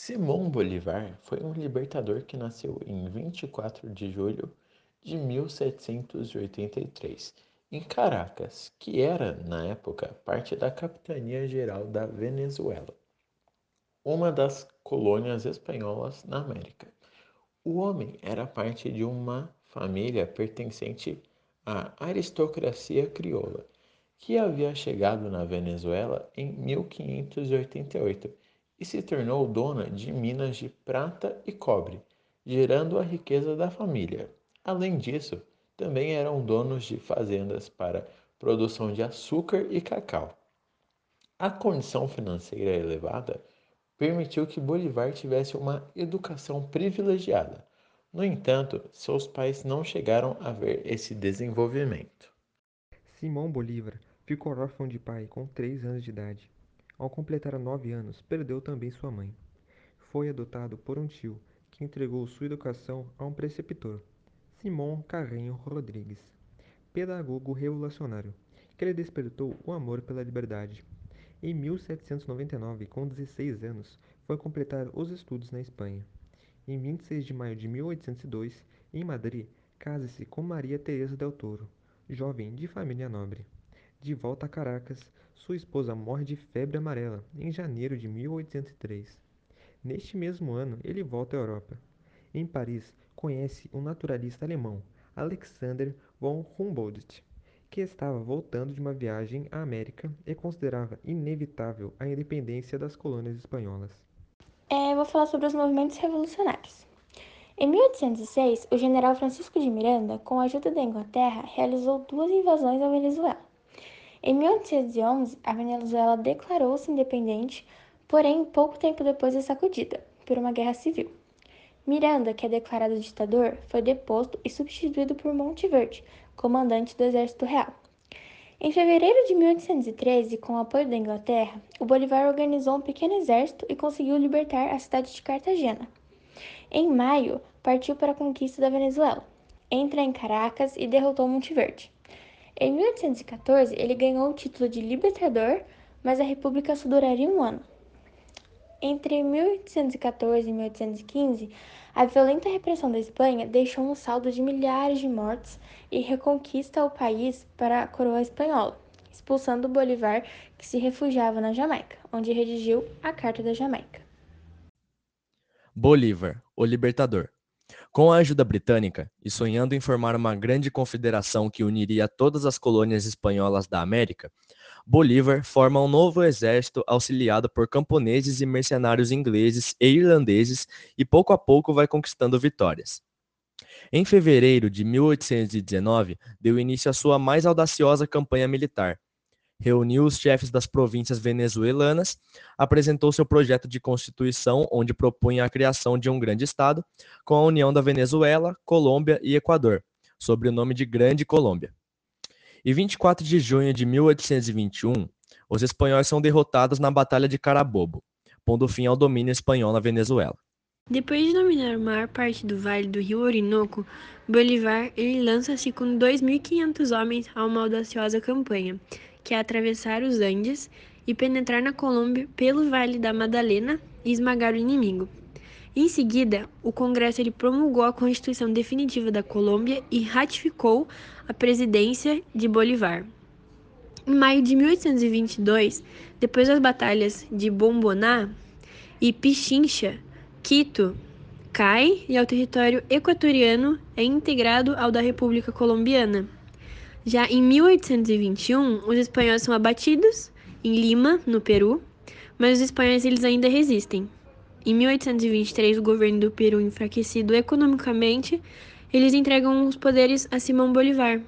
Simão Bolivar foi um libertador que nasceu em 24 de julho de 1783 em Caracas, que era, na época, parte da Capitania Geral da Venezuela, uma das colônias espanholas na América. O homem era parte de uma família pertencente à aristocracia crioula, que havia chegado na Venezuela em 1588 e se tornou dona de minas de prata e cobre, gerando a riqueza da família. Além disso, também eram donos de fazendas para produção de açúcar e cacau. A condição financeira elevada permitiu que Bolivar tivesse uma educação privilegiada. No entanto, seus pais não chegaram a ver esse desenvolvimento. Simão Bolívar ficou órfão de pai com três anos de idade. Ao completar nove anos, perdeu também sua mãe. Foi adotado por um tio, que entregou sua educação a um preceptor, Simão Carreño Rodrigues, pedagogo revolucionário, que lhe despertou o amor pela liberdade. Em 1799, com 16 anos, foi completar os estudos na Espanha. Em 26 de maio de 1802, em Madrid, casa-se com Maria Teresa del Toro, jovem de família nobre. De volta a Caracas, sua esposa morre de febre amarela em janeiro de 1803. Neste mesmo ano, ele volta à Europa. Em Paris, conhece um naturalista alemão, Alexander von Humboldt, que estava voltando de uma viagem à América e considerava inevitável a independência das colônias espanholas. É, vou falar sobre os movimentos revolucionários. Em 1806, o general Francisco de Miranda, com a ajuda da Inglaterra, realizou duas invasões à Venezuela. Em 1811, a Venezuela declarou-se independente, porém, pouco tempo depois é sacudida por uma guerra civil. Miranda, que é declarado ditador, foi deposto e substituído por Monteverde, comandante do Exército Real. Em fevereiro de 1813, com o apoio da Inglaterra, o Bolivar organizou um pequeno exército e conseguiu libertar a cidade de Cartagena. Em maio, partiu para a conquista da Venezuela. Entra em Caracas e derrotou Monteverde. Em 1814, ele ganhou o título de libertador, mas a república só duraria um ano. Entre 1814 e 1815, a violenta repressão da Espanha deixou um saldo de milhares de mortos e reconquista o país para a coroa espanhola, expulsando Bolivar, que se refugiava na Jamaica, onde redigiu a Carta da Jamaica. Bolívar, o Libertador. Com a ajuda britânica, e sonhando em formar uma grande confederação que uniria todas as colônias espanholas da América, Bolívar forma um novo exército auxiliado por camponeses e mercenários ingleses e irlandeses e pouco a pouco vai conquistando vitórias. Em fevereiro de 1819, deu início à sua mais audaciosa campanha militar, reuniu os chefes das províncias venezuelanas, apresentou seu projeto de constituição, onde propunha a criação de um grande Estado, com a união da Venezuela, Colômbia e Equador, sob o nome de Grande Colômbia. E 24 de junho de 1821, os espanhóis são derrotados na Batalha de Carabobo, pondo fim ao domínio espanhol na Venezuela. Depois de dominar a maior parte do vale do rio Orinoco, Bolivar lança-se com 2.500 homens a uma audaciosa campanha, que é atravessar os Andes e penetrar na Colômbia pelo Vale da Madalena e esmagar o inimigo. Em seguida, o Congresso ele promulgou a Constituição Definitiva da Colômbia e ratificou a presidência de Bolivar. Em maio de 1822, depois das batalhas de Bomboná e Pichincha, Quito cai e o território equatoriano é integrado ao da República Colombiana. Já em 1821, os espanhóis são abatidos em Lima, no Peru, mas os espanhóis eles ainda resistem. Em 1823, o governo do Peru, enfraquecido economicamente, eles entregam os poderes a Simão Bolivar,